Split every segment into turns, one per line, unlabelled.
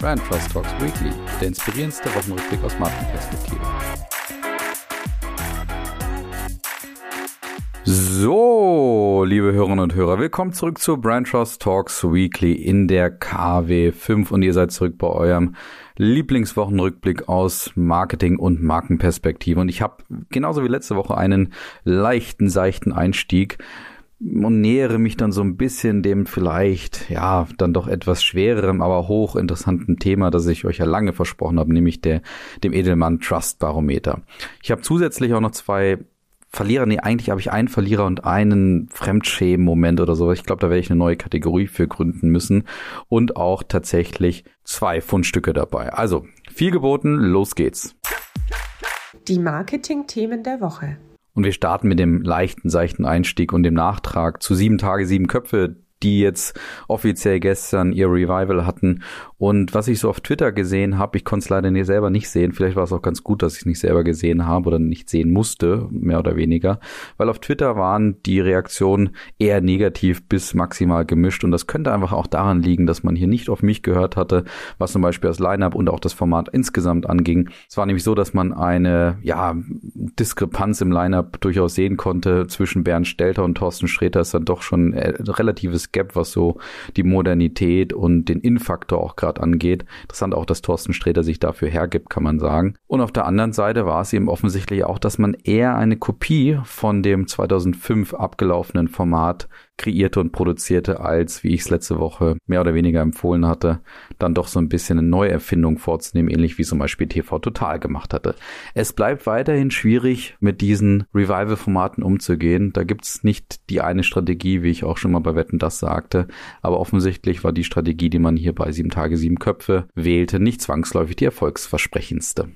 Brand Trust Talks Weekly, der inspirierendste Wochenrückblick aus Markenperspektive. So, liebe Hörerinnen und Hörer, willkommen zurück zu Brand Trust Talks Weekly in der KW 5 und ihr seid zurück bei eurem Lieblingswochenrückblick aus Marketing und Markenperspektive. Und ich habe genauso wie letzte Woche einen leichten, seichten Einstieg und nähere mich dann so ein bisschen dem vielleicht, ja, dann doch etwas schwereren, aber hochinteressanten Thema, das ich euch ja lange versprochen habe, nämlich der, dem Edelmann Trust Barometer. Ich habe zusätzlich auch noch zwei Verlierer, nee, eigentlich habe ich einen Verlierer und einen Fremdschämen-Moment oder so. Ich glaube, da werde ich eine neue Kategorie für gründen müssen. Und auch tatsächlich zwei Fundstücke dabei. Also, viel geboten, los geht's.
Die Marketing-Themen der Woche.
Und wir starten mit dem leichten, seichten Einstieg und dem Nachtrag zu sieben Tage, sieben Köpfe, die jetzt offiziell gestern ihr Revival hatten. Und was ich so auf Twitter gesehen habe, ich konnte es leider nicht selber nicht sehen. Vielleicht war es auch ganz gut, dass ich es nicht selber gesehen habe oder nicht sehen musste, mehr oder weniger. Weil auf Twitter waren die Reaktionen eher negativ bis maximal gemischt. Und das könnte einfach auch daran liegen, dass man hier nicht auf mich gehört hatte, was zum Beispiel das Lineup und auch das Format insgesamt anging. Es war nämlich so, dass man eine, ja, Diskrepanz im Lineup durchaus sehen konnte zwischen Bernd Stelter und Thorsten Sträter. Ist dann doch schon ein relatives Gap, was so die Modernität und den In-Faktor auch gerade angeht. Interessant auch, dass Thorsten Sträter sich dafür hergibt, kann man sagen. Und auf der anderen Seite war es eben offensichtlich auch, dass man eher eine Kopie von dem 2005 abgelaufenen Format kreierte und produzierte, als, wie ich es letzte Woche mehr oder weniger empfohlen hatte, dann doch so ein bisschen eine Neuerfindung vorzunehmen, ähnlich wie zum Beispiel TV Total gemacht hatte. Es bleibt weiterhin schwierig, mit diesen Revival-Formaten umzugehen. Da gibt's nicht die eine Strategie, wie ich auch schon mal bei Wetten das sagte, aber offensichtlich war die Strategie, die man hier bei sieben Tage, sieben Köpfe wählte, nicht zwangsläufig die erfolgsversprechendste.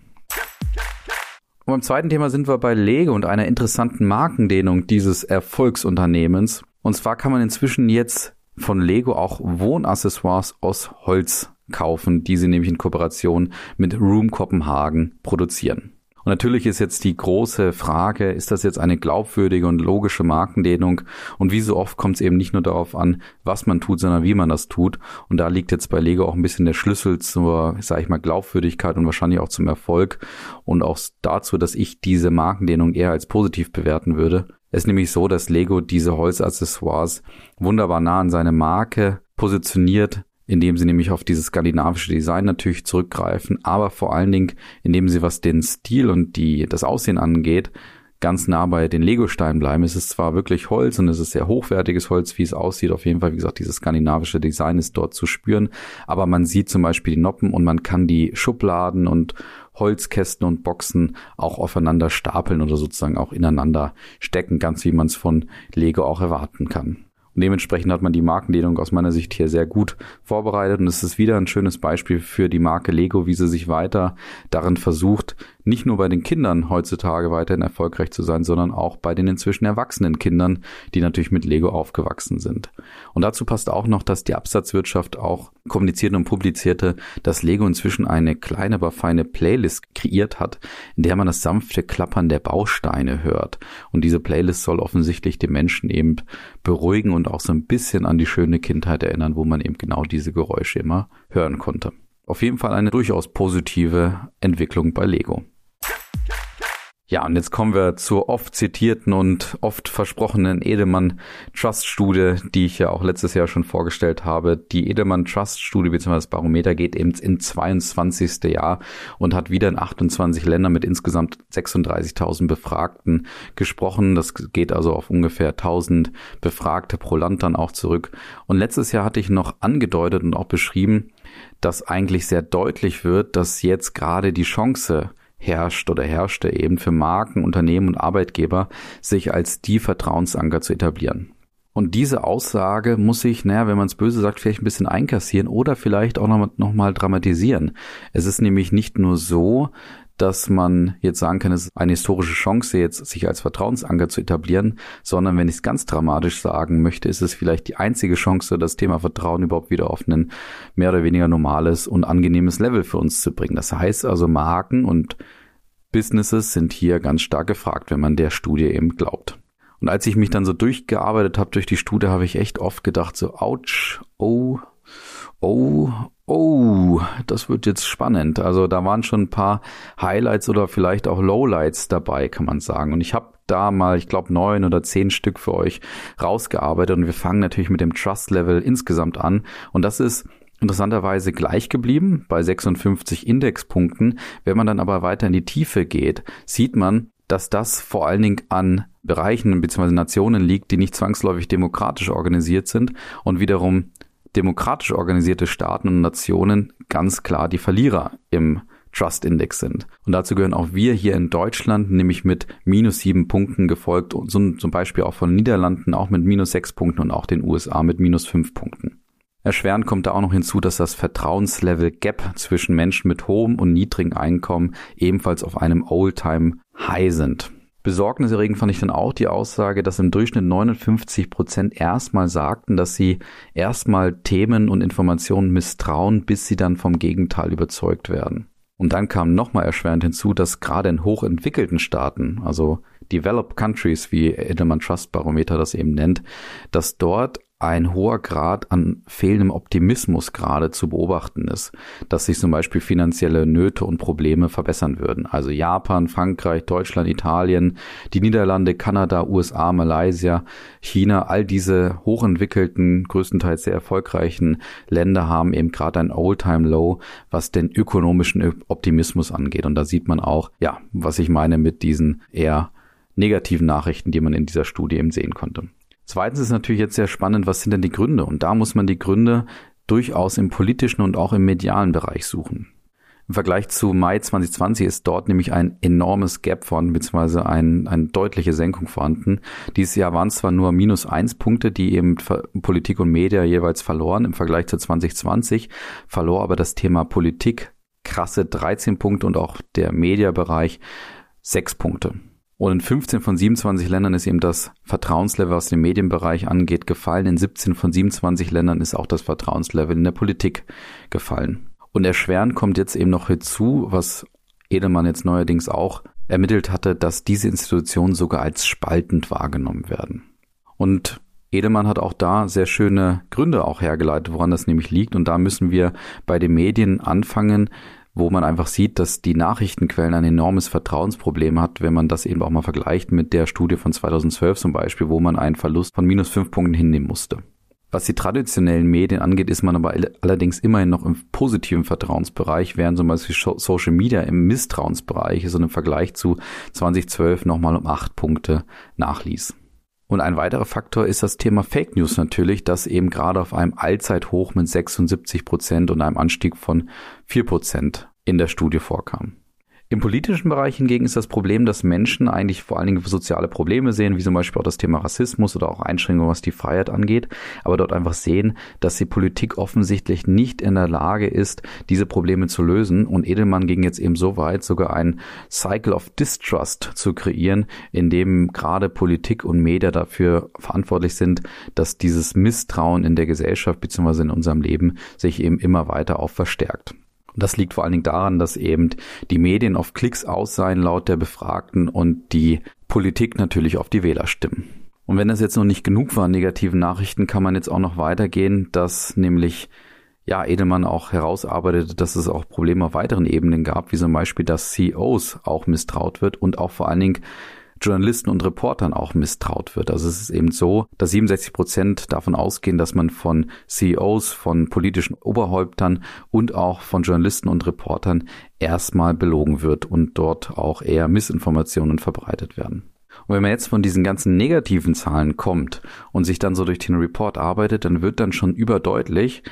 Und beim zweiten Thema sind wir bei Lego und einer interessanten Markendehnung dieses Erfolgsunternehmens. Und zwar kann man inzwischen jetzt von Lego auch Wohnaccessoires aus Holz kaufen, die sie nämlich in Kooperation mit Room Kopenhagen produzieren. Und natürlich ist jetzt die große Frage, ist das jetzt eine glaubwürdige und logische Markendehnung? Und wie so oft kommt es eben nicht nur darauf an, was man tut, sondern wie man das tut. Und da liegt jetzt bei Lego auch ein bisschen der Schlüssel zur, sage ich mal, Glaubwürdigkeit und wahrscheinlich auch zum Erfolg und auch dazu, dass ich diese Markendehnung eher als positiv bewerten würde. Es ist nämlich so, dass Lego diese Holzaccessoires wunderbar nah an seine Marke positioniert, indem sie nämlich auf dieses skandinavische Design natürlich zurückgreifen, aber vor allen Dingen, indem sie was den Stil und die, das Aussehen angeht, ganz nah bei den Lego-Steinen bleiben. Es ist zwar wirklich Holz und es ist sehr hochwertiges Holz, wie es aussieht. Auf jeden Fall, wie gesagt, dieses skandinavische Design ist dort zu spüren. Aber man sieht zum Beispiel die Noppen und man kann die Schubladen und Holzkästen und Boxen auch aufeinander stapeln oder sozusagen auch ineinander stecken, ganz wie man es von Lego auch erwarten kann. Und dementsprechend hat man die Markendehnung aus meiner Sicht hier sehr gut vorbereitet. Und es ist wieder ein schönes Beispiel für die Marke Lego, wie sie sich weiter darin versucht, nicht nur bei den Kindern heutzutage weiterhin erfolgreich zu sein, sondern auch bei den inzwischen erwachsenen Kindern, die natürlich mit Lego aufgewachsen sind. Und dazu passt auch noch, dass die Absatzwirtschaft auch kommunizierte und publizierte, dass Lego inzwischen eine kleine, aber feine Playlist kreiert hat, in der man das sanfte Klappern der Bausteine hört. Und diese Playlist soll offensichtlich den Menschen eben beruhigen und auch so ein bisschen an die schöne Kindheit erinnern, wo man eben genau diese Geräusche immer hören konnte. Auf jeden Fall eine durchaus positive Entwicklung bei Lego. Ja, und jetzt kommen wir zur oft zitierten und oft versprochenen Edelmann Trust Studie, die ich ja auch letztes Jahr schon vorgestellt habe. Die Edelmann Trust Studie bzw. das Barometer geht eben in 22. Jahr und hat wieder in 28 Ländern mit insgesamt 36.000 Befragten gesprochen. Das geht also auf ungefähr 1000 Befragte pro Land dann auch zurück. Und letztes Jahr hatte ich noch angedeutet und auch beschrieben, dass eigentlich sehr deutlich wird, dass jetzt gerade die Chance herrscht oder herrschte eben für Marken, Unternehmen und Arbeitgeber, sich als die Vertrauensanker zu etablieren. Und diese Aussage muss ich, naja, wenn man es böse sagt, vielleicht ein bisschen einkassieren oder vielleicht auch noch, noch mal dramatisieren. Es ist nämlich nicht nur so, dass man jetzt sagen kann, es ist eine historische Chance, jetzt sich als Vertrauensanker zu etablieren, sondern wenn ich es ganz dramatisch sagen möchte, ist es vielleicht die einzige Chance, das Thema Vertrauen überhaupt wieder auf ein mehr oder weniger normales und angenehmes Level für uns zu bringen. Das heißt also, Marken und Businesses sind hier ganz stark gefragt, wenn man der Studie eben glaubt. Und als ich mich dann so durchgearbeitet habe durch die Studie, habe ich echt oft gedacht, so, ouch, oh, Oh, oh, das wird jetzt spannend. Also da waren schon ein paar Highlights oder vielleicht auch Lowlights dabei, kann man sagen. Und ich habe da mal, ich glaube, neun oder zehn Stück für euch rausgearbeitet. Und wir fangen natürlich mit dem Trust Level insgesamt an. Und das ist interessanterweise gleich geblieben bei 56 Indexpunkten. Wenn man dann aber weiter in die Tiefe geht, sieht man, dass das vor allen Dingen an Bereichen bzw. Nationen liegt, die nicht zwangsläufig demokratisch organisiert sind und wiederum demokratisch organisierte Staaten und Nationen ganz klar die Verlierer im Trust Index sind. Und dazu gehören auch wir hier in Deutschland, nämlich mit minus sieben Punkten gefolgt und zum Beispiel auch von Niederlanden auch mit minus sechs Punkten und auch den USA mit minus fünf Punkten. Erschwerend kommt da auch noch hinzu, dass das Vertrauenslevel Gap zwischen Menschen mit hohem und niedrigem Einkommen ebenfalls auf einem Old-Time High sind. Besorgniserregend fand ich dann auch die Aussage, dass im Durchschnitt 59 Prozent erstmal sagten, dass sie erstmal Themen und Informationen misstrauen, bis sie dann vom Gegenteil überzeugt werden. Und dann kam nochmal erschwerend hinzu, dass gerade in hochentwickelten Staaten, also Developed Countries, wie Edelman Trust Barometer das eben nennt, dass dort ein hoher Grad an fehlendem Optimismus gerade zu beobachten ist, dass sich zum Beispiel finanzielle Nöte und Probleme verbessern würden. Also Japan, Frankreich, Deutschland, Italien, die Niederlande, Kanada, USA, Malaysia, China, all diese hochentwickelten, größtenteils sehr erfolgreichen Länder haben eben gerade ein Old-Time-Low, was den ökonomischen Optimismus angeht. Und da sieht man auch, ja, was ich meine mit diesen eher negativen Nachrichten, die man in dieser Studie eben sehen konnte. Zweitens ist natürlich jetzt sehr spannend, was sind denn die Gründe? Und da muss man die Gründe durchaus im politischen und auch im medialen Bereich suchen. Im Vergleich zu Mai 2020 ist dort nämlich ein enormes Gap vorhanden, beziehungsweise ein, eine deutliche Senkung vorhanden. Dieses Jahr waren es zwar nur minus eins Punkte, die eben Politik und Media jeweils verloren. Im Vergleich zu 2020 verlor aber das Thema Politik krasse 13 Punkte und auch der Mediabereich sechs Punkte. Und in 15 von 27 Ländern ist eben das Vertrauenslevel, was den Medienbereich angeht, gefallen. In 17 von 27 Ländern ist auch das Vertrauenslevel in der Politik gefallen. Und erschwerend kommt jetzt eben noch hinzu, was Edelmann jetzt neuerdings auch ermittelt hatte, dass diese Institutionen sogar als spaltend wahrgenommen werden. Und Edelmann hat auch da sehr schöne Gründe auch hergeleitet, woran das nämlich liegt. Und da müssen wir bei den Medien anfangen, wo man einfach sieht, dass die Nachrichtenquellen ein enormes Vertrauensproblem hat, wenn man das eben auch mal vergleicht mit der Studie von 2012 zum Beispiel, wo man einen Verlust von minus fünf Punkten hinnehmen musste. Was die traditionellen Medien angeht, ist man aber allerdings immerhin noch im positiven Vertrauensbereich, während zum Beispiel Social Media im Misstrauensbereich ist und im Vergleich zu 2012 nochmal um acht Punkte nachließ. Und ein weiterer Faktor ist das Thema Fake News natürlich, das eben gerade auf einem Allzeithoch mit 76 Prozent und einem Anstieg von 4 Prozent in der Studie vorkam. Im politischen Bereich hingegen ist das Problem, dass Menschen eigentlich vor allen Dingen soziale Probleme sehen, wie zum Beispiel auch das Thema Rassismus oder auch Einschränkungen, was die Freiheit angeht, aber dort einfach sehen, dass die Politik offensichtlich nicht in der Lage ist, diese Probleme zu lösen. Und Edelmann ging jetzt eben so weit, sogar ein Cycle of Distrust zu kreieren, in dem gerade Politik und Media dafür verantwortlich sind, dass dieses Misstrauen in der Gesellschaft bzw. in unserem Leben sich eben immer weiter auch verstärkt. Und das liegt vor allen Dingen daran, dass eben die Medien auf Klicks aus seien laut der Befragten und die Politik natürlich auf die Wähler stimmen. Und wenn das jetzt noch nicht genug war, negativen Nachrichten, kann man jetzt auch noch weitergehen, dass nämlich ja, Edelmann auch herausarbeitete, dass es auch Probleme auf weiteren Ebenen gab, wie zum Beispiel, dass CEOs auch misstraut wird und auch vor allen Dingen Journalisten und Reportern auch misstraut wird. Also es ist eben so, dass 67 Prozent davon ausgehen, dass man von CEOs, von politischen Oberhäuptern und auch von Journalisten und Reportern erstmal belogen wird und dort auch eher Missinformationen verbreitet werden. Und wenn man jetzt von diesen ganzen negativen Zahlen kommt und sich dann so durch den Report arbeitet, dann wird dann schon überdeutlich,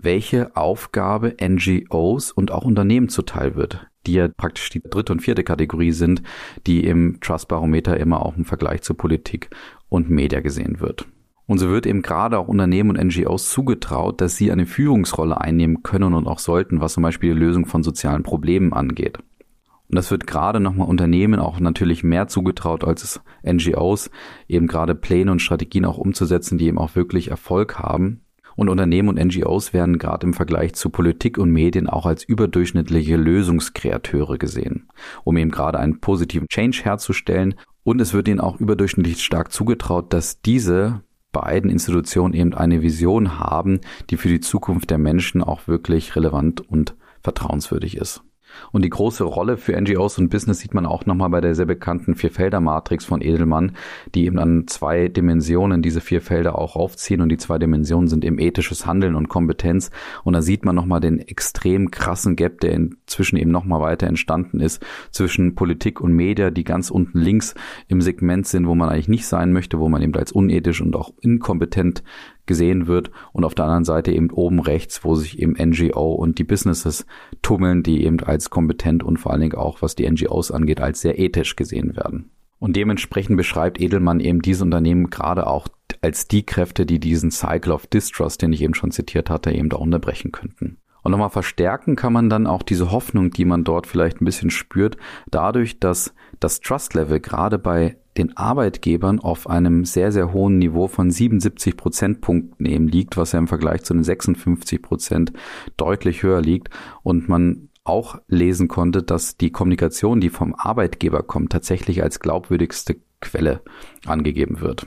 welche Aufgabe NGOs und auch Unternehmen zuteil wird die ja praktisch die dritte und vierte Kategorie sind, die im Trust-Barometer immer auch im Vergleich zu Politik und Media gesehen wird. Und so wird eben gerade auch Unternehmen und NGOs zugetraut, dass sie eine Führungsrolle einnehmen können und auch sollten, was zum Beispiel die Lösung von sozialen Problemen angeht. Und das wird gerade nochmal Unternehmen auch natürlich mehr zugetraut als es NGOs, eben gerade Pläne und Strategien auch umzusetzen, die eben auch wirklich Erfolg haben und Unternehmen und NGOs werden gerade im Vergleich zu Politik und Medien auch als überdurchschnittliche Lösungskreateure gesehen, um eben gerade einen positiven Change herzustellen. Und es wird ihnen auch überdurchschnittlich stark zugetraut, dass diese beiden Institutionen eben eine Vision haben, die für die Zukunft der Menschen auch wirklich relevant und vertrauenswürdig ist. Und die große Rolle für NGOs und Business sieht man auch nochmal bei der sehr bekannten Vierfelder-Matrix von Edelmann, die eben an zwei Dimensionen diese vier Felder auch aufziehen und die zwei Dimensionen sind eben ethisches Handeln und Kompetenz. Und da sieht man nochmal den extrem krassen Gap, der inzwischen eben nochmal weiter entstanden ist zwischen Politik und Media, die ganz unten links im Segment sind, wo man eigentlich nicht sein möchte, wo man eben als unethisch und auch inkompetent gesehen wird und auf der anderen Seite eben oben rechts, wo sich eben NGO und die Businesses tummeln, die eben als kompetent und vor allen Dingen auch, was die NGOs angeht, als sehr ethisch gesehen werden. Und dementsprechend beschreibt Edelmann eben diese Unternehmen gerade auch als die Kräfte, die diesen Cycle of Distrust, den ich eben schon zitiert hatte, eben auch unterbrechen könnten. Und nochmal verstärken kann man dann auch diese Hoffnung, die man dort vielleicht ein bisschen spürt, dadurch, dass das Trust Level gerade bei den Arbeitgebern auf einem sehr, sehr hohen Niveau von 77 Prozentpunkten eben liegt, was ja im Vergleich zu den 56 Prozent deutlich höher liegt und man auch lesen konnte, dass die Kommunikation, die vom Arbeitgeber kommt, tatsächlich als glaubwürdigste Quelle angegeben wird.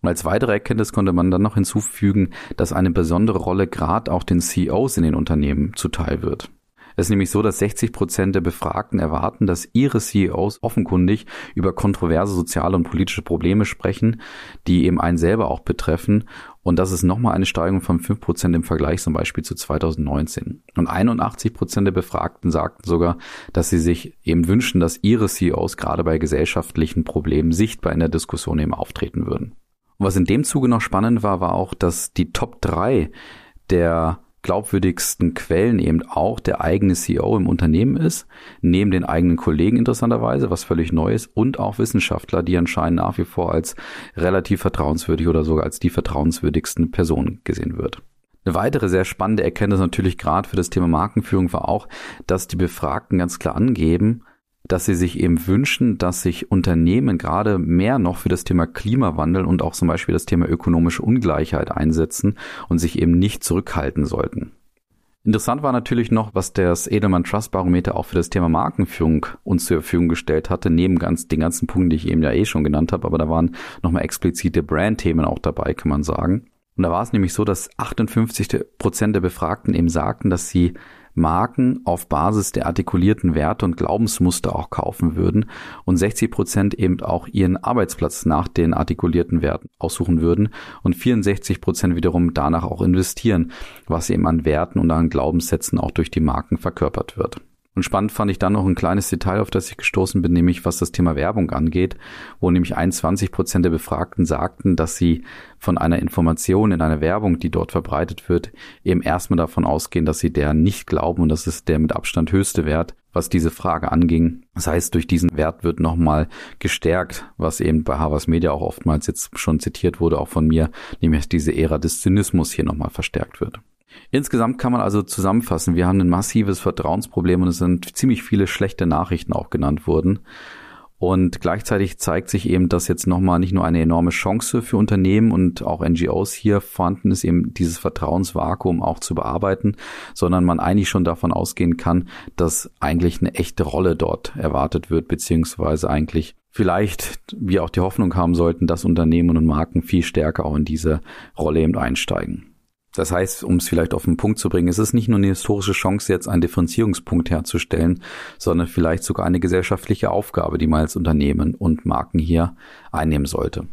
Und als weitere Erkenntnis konnte man dann noch hinzufügen, dass eine besondere Rolle gerade auch den CEOs in den Unternehmen zuteil wird. Es ist nämlich so, dass 60 Prozent der Befragten erwarten, dass ihre CEOs offenkundig über kontroverse soziale und politische Probleme sprechen, die eben einen selber auch betreffen. Und das ist nochmal eine Steigerung von 5 Prozent im Vergleich zum Beispiel zu 2019. Und 81 Prozent der Befragten sagten sogar, dass sie sich eben wünschen, dass ihre CEOs gerade bei gesellschaftlichen Problemen sichtbar in der Diskussion eben auftreten würden. Und was in dem Zuge noch spannend war, war auch, dass die Top 3 der glaubwürdigsten Quellen eben auch der eigene CEO im Unternehmen ist, neben den eigenen Kollegen interessanterweise, was völlig neu ist, und auch Wissenschaftler, die anscheinend nach wie vor als relativ vertrauenswürdig oder sogar als die vertrauenswürdigsten Personen gesehen wird. Eine weitere sehr spannende Erkenntnis natürlich gerade für das Thema Markenführung war auch, dass die Befragten ganz klar angeben, dass sie sich eben wünschen, dass sich Unternehmen gerade mehr noch für das Thema Klimawandel und auch zum Beispiel das Thema ökonomische Ungleichheit einsetzen und sich eben nicht zurückhalten sollten. Interessant war natürlich noch, was das Edelmann Trust Barometer auch für das Thema Markenführung uns zur Verfügung gestellt hatte, neben ganz, den ganzen Punkten, die ich eben ja eh schon genannt habe, aber da waren nochmal explizite Brandthemen auch dabei, kann man sagen. Und da war es nämlich so, dass 58 Prozent der Befragten eben sagten, dass sie Marken auf Basis der artikulierten Werte und Glaubensmuster auch kaufen würden und 60 Prozent eben auch ihren Arbeitsplatz nach den artikulierten Werten aussuchen würden und 64 Prozent wiederum danach auch investieren, was eben an Werten und an Glaubenssätzen auch durch die Marken verkörpert wird. Und spannend fand ich dann noch ein kleines Detail, auf das ich gestoßen bin, nämlich was das Thema Werbung angeht, wo nämlich 21 Prozent der Befragten sagten, dass sie von einer Information in einer Werbung, die dort verbreitet wird, eben erstmal davon ausgehen, dass sie der nicht glauben und das ist der mit Abstand höchste Wert, was diese Frage anging. Das heißt, durch diesen Wert wird nochmal gestärkt, was eben bei Havas Media auch oftmals jetzt schon zitiert wurde, auch von mir, nämlich diese Ära des Zynismus hier nochmal verstärkt wird. Insgesamt kann man also zusammenfassen, wir haben ein massives Vertrauensproblem und es sind ziemlich viele schlechte Nachrichten auch genannt worden. Und gleichzeitig zeigt sich eben, dass jetzt nochmal nicht nur eine enorme Chance für Unternehmen und auch NGOs hier vorhanden ist, eben dieses Vertrauensvakuum auch zu bearbeiten, sondern man eigentlich schon davon ausgehen kann, dass eigentlich eine echte Rolle dort erwartet wird, beziehungsweise eigentlich vielleicht wir auch die Hoffnung haben sollten, dass Unternehmen und Marken viel stärker auch in diese Rolle eben einsteigen. Das heißt, um es vielleicht auf den Punkt zu bringen, es ist nicht nur eine historische Chance, jetzt einen Differenzierungspunkt herzustellen, sondern vielleicht sogar eine gesellschaftliche Aufgabe, die man als Unternehmen und Marken hier einnehmen sollte.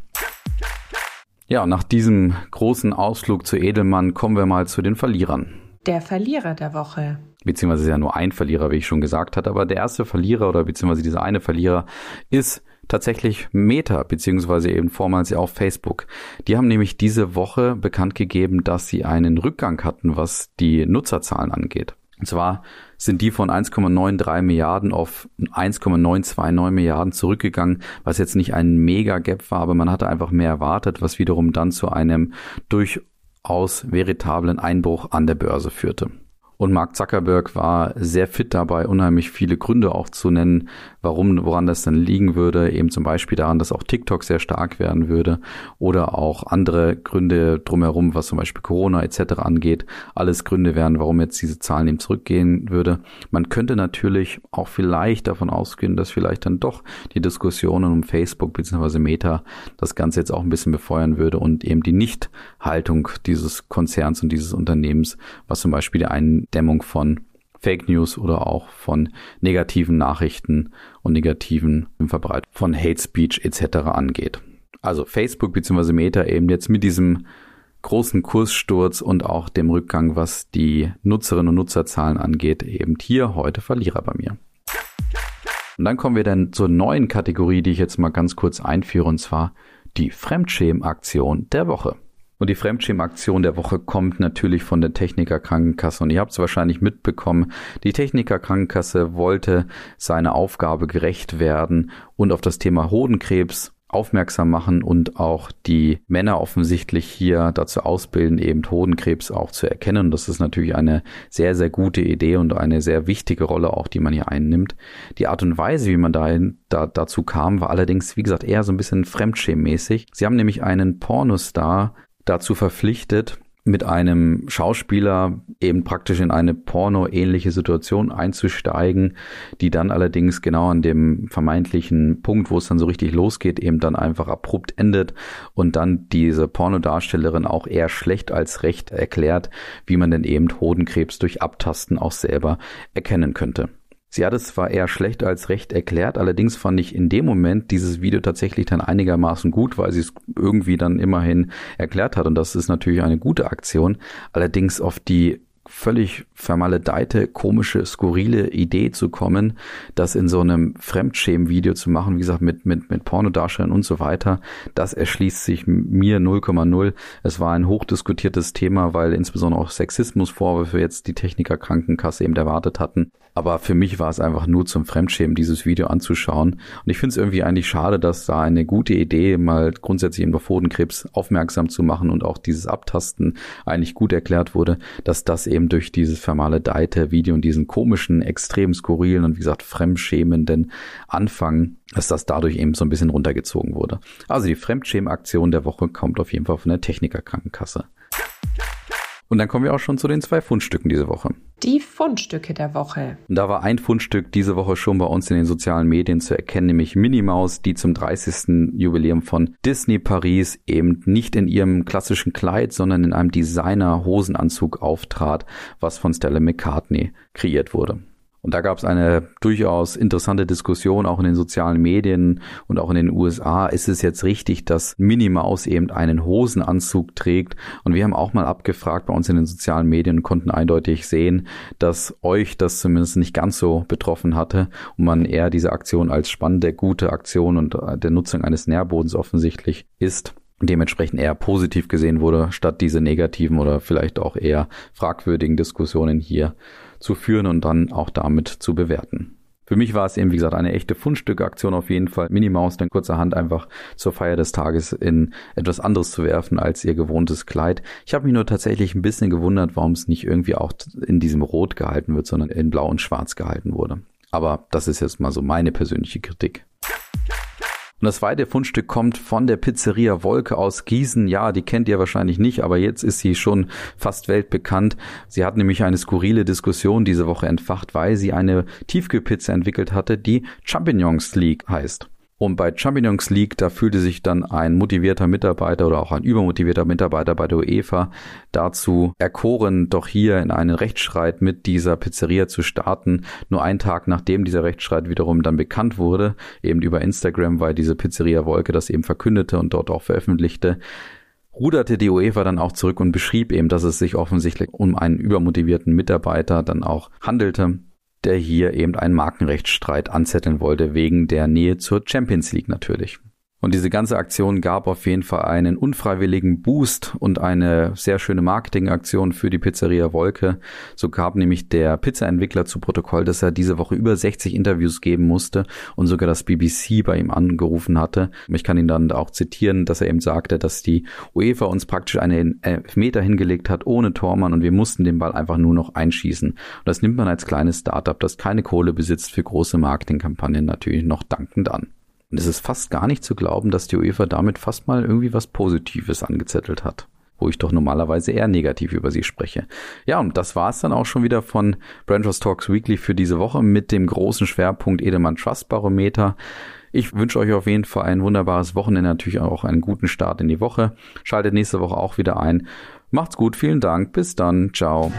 Ja, nach diesem großen Ausflug zu Edelmann kommen wir mal zu den Verlierern.
Der Verlierer der Woche.
Beziehungsweise ist ja nur ein Verlierer, wie ich schon gesagt hatte, aber der erste Verlierer oder beziehungsweise dieser eine Verlierer ist tatsächlich Meta, beziehungsweise eben vormals ja auch Facebook. Die haben nämlich diese Woche bekannt gegeben, dass sie einen Rückgang hatten, was die Nutzerzahlen angeht. Und zwar sind die von 1,93 Milliarden auf 1,929 Milliarden zurückgegangen, was jetzt nicht ein Mega-Gap war, aber man hatte einfach mehr erwartet, was wiederum dann zu einem durchaus veritablen Einbruch an der Börse führte. Und Mark Zuckerberg war sehr fit dabei, unheimlich viele Gründe auch zu nennen, warum, woran das dann liegen würde. Eben zum Beispiel daran, dass auch TikTok sehr stark werden würde oder auch andere Gründe drumherum, was zum Beispiel Corona etc. angeht. Alles Gründe wären, warum jetzt diese Zahlen eben zurückgehen würde. Man könnte natürlich auch vielleicht davon ausgehen, dass vielleicht dann doch die Diskussionen um Facebook bzw. Meta das Ganze jetzt auch ein bisschen befeuern würde und eben die Nichthaltung dieses Konzerns und dieses Unternehmens, was zum Beispiel die einen Dämmung von Fake News oder auch von negativen Nachrichten und negativen Verbreitung von Hate Speech etc. angeht. Also Facebook bzw. Meta eben jetzt mit diesem großen Kurssturz und auch dem Rückgang, was die Nutzerinnen und Nutzerzahlen angeht, eben hier heute Verlierer bei mir. Und dann kommen wir dann zur neuen Kategorie, die ich jetzt mal ganz kurz einführe, und zwar die Fremdschämen-Aktion der Woche. Und die Fremdschirmaktion der Woche kommt natürlich von der Techniker Krankenkasse. Und ihr habt es wahrscheinlich mitbekommen. Die Techniker Krankenkasse wollte seiner Aufgabe gerecht werden und auf das Thema Hodenkrebs aufmerksam machen und auch die Männer offensichtlich hier dazu ausbilden, eben Hodenkrebs auch zu erkennen. Das ist natürlich eine sehr, sehr gute Idee und eine sehr wichtige Rolle auch, die man hier einnimmt. Die Art und Weise, wie man dahin, da, dazu kam, war allerdings, wie gesagt, eher so ein bisschen fremdschämmäßig. Sie haben nämlich einen Pornostar dazu verpflichtet, mit einem Schauspieler eben praktisch in eine Porno-ähnliche Situation einzusteigen, die dann allerdings genau an dem vermeintlichen Punkt, wo es dann so richtig losgeht, eben dann einfach abrupt endet und dann diese Pornodarstellerin auch eher schlecht als recht erklärt, wie man denn eben Hodenkrebs durch Abtasten auch selber erkennen könnte. Sie hat es zwar eher schlecht als recht erklärt, allerdings fand ich in dem Moment dieses Video tatsächlich dann einigermaßen gut, weil sie es irgendwie dann immerhin erklärt hat und das ist natürlich eine gute Aktion. Allerdings auf die völlig vermaledeite, komische, skurrile Idee zu kommen, das in so einem Fremdschämen-Video zu machen, wie gesagt, mit, mit, mit Pornodarstellern und so weiter, das erschließt sich mir 0,0. Es war ein hochdiskutiertes Thema, weil insbesondere auch Sexismusvorwürfe jetzt die Techniker Krankenkasse eben erwartet hatten. Aber für mich war es einfach nur zum Fremdschämen, dieses Video anzuschauen. Und ich finde es irgendwie eigentlich schade, dass da eine gute Idee, mal grundsätzlich eben auf Hodenkrebs aufmerksam zu machen und auch dieses Abtasten eigentlich gut erklärt wurde, dass das eben durch dieses vermaledeite Video und diesen komischen, extrem skurrilen und wie gesagt fremdschämenden Anfang, dass das dadurch eben so ein bisschen runtergezogen wurde. Also die Fremdschämen-Aktion der Woche kommt auf jeden Fall von der Techniker Krankenkasse. Und dann kommen wir auch schon zu den zwei Fundstücken diese Woche.
Die Fundstücke der Woche.
Und da war ein Fundstück diese Woche schon bei uns in den sozialen Medien zu erkennen, nämlich Minnie Maus, die zum 30. Jubiläum von Disney Paris eben nicht in ihrem klassischen Kleid, sondern in einem Designer-Hosenanzug auftrat, was von Stella McCartney kreiert wurde. Und da gab es eine durchaus interessante Diskussion auch in den sozialen Medien und auch in den USA. Ist es jetzt richtig, dass Minnie Maus eben einen Hosenanzug trägt? Und wir haben auch mal abgefragt bei uns in den sozialen Medien und konnten eindeutig sehen, dass euch das zumindest nicht ganz so betroffen hatte und man eher diese Aktion als spannende, gute Aktion und äh, der Nutzung eines Nährbodens offensichtlich ist dementsprechend eher positiv gesehen wurde, statt diese negativen oder vielleicht auch eher fragwürdigen Diskussionen hier zu führen und dann auch damit zu bewerten. Für mich war es eben, wie gesagt, eine echte Fundstückaktion auf jeden Fall. Minimaus dann kurzerhand einfach zur Feier des Tages in etwas anderes zu werfen als ihr gewohntes Kleid. Ich habe mich nur tatsächlich ein bisschen gewundert, warum es nicht irgendwie auch in diesem Rot gehalten wird, sondern in Blau und Schwarz gehalten wurde. Aber das ist jetzt mal so meine persönliche Kritik. Und das zweite Fundstück kommt von der Pizzeria Wolke aus Gießen. Ja, die kennt ihr wahrscheinlich nicht, aber jetzt ist sie schon fast weltbekannt. Sie hat nämlich eine skurrile Diskussion diese Woche entfacht, weil sie eine Tiefkühlpizza entwickelt hatte, die Champignons League heißt. Und bei Champignons League, da fühlte sich dann ein motivierter Mitarbeiter oder auch ein übermotivierter Mitarbeiter bei der UEFA dazu erkoren, doch hier in einen Rechtsstreit mit dieser Pizzeria zu starten. Nur einen Tag nachdem dieser Rechtsstreit wiederum dann bekannt wurde, eben über Instagram, weil diese Pizzeria Wolke das eben verkündete und dort auch veröffentlichte, ruderte die UEFA dann auch zurück und beschrieb eben, dass es sich offensichtlich um einen übermotivierten Mitarbeiter dann auch handelte der hier eben einen Markenrechtsstreit anzetteln wollte, wegen der Nähe zur Champions League natürlich. Und diese ganze Aktion gab auf jeden Fall einen unfreiwilligen Boost und eine sehr schöne Marketingaktion für die Pizzeria Wolke. So gab nämlich der Pizzaentwickler zu Protokoll, dass er diese Woche über 60 Interviews geben musste und sogar das BBC bei ihm angerufen hatte. Ich kann ihn dann auch zitieren, dass er eben sagte, dass die UEFA uns praktisch einen Elfmeter hingelegt hat ohne Tormann und wir mussten den Ball einfach nur noch einschießen. Und das nimmt man als kleines Startup, das keine Kohle besitzt, für große Marketingkampagnen natürlich noch dankend an. Und es ist fast gar nicht zu glauben, dass die UEFA damit fast mal irgendwie was Positives angezettelt hat wo ich doch normalerweise eher negativ über sie spreche. Ja, und das war's dann auch schon wieder von Branchos Talks Weekly für diese Woche mit dem großen Schwerpunkt Edelmann Trust Barometer. Ich wünsche euch auf jeden Fall ein wunderbares Wochenende, natürlich auch einen guten Start in die Woche. Schaltet nächste Woche auch wieder ein. Macht's gut, vielen Dank, bis dann, ciao.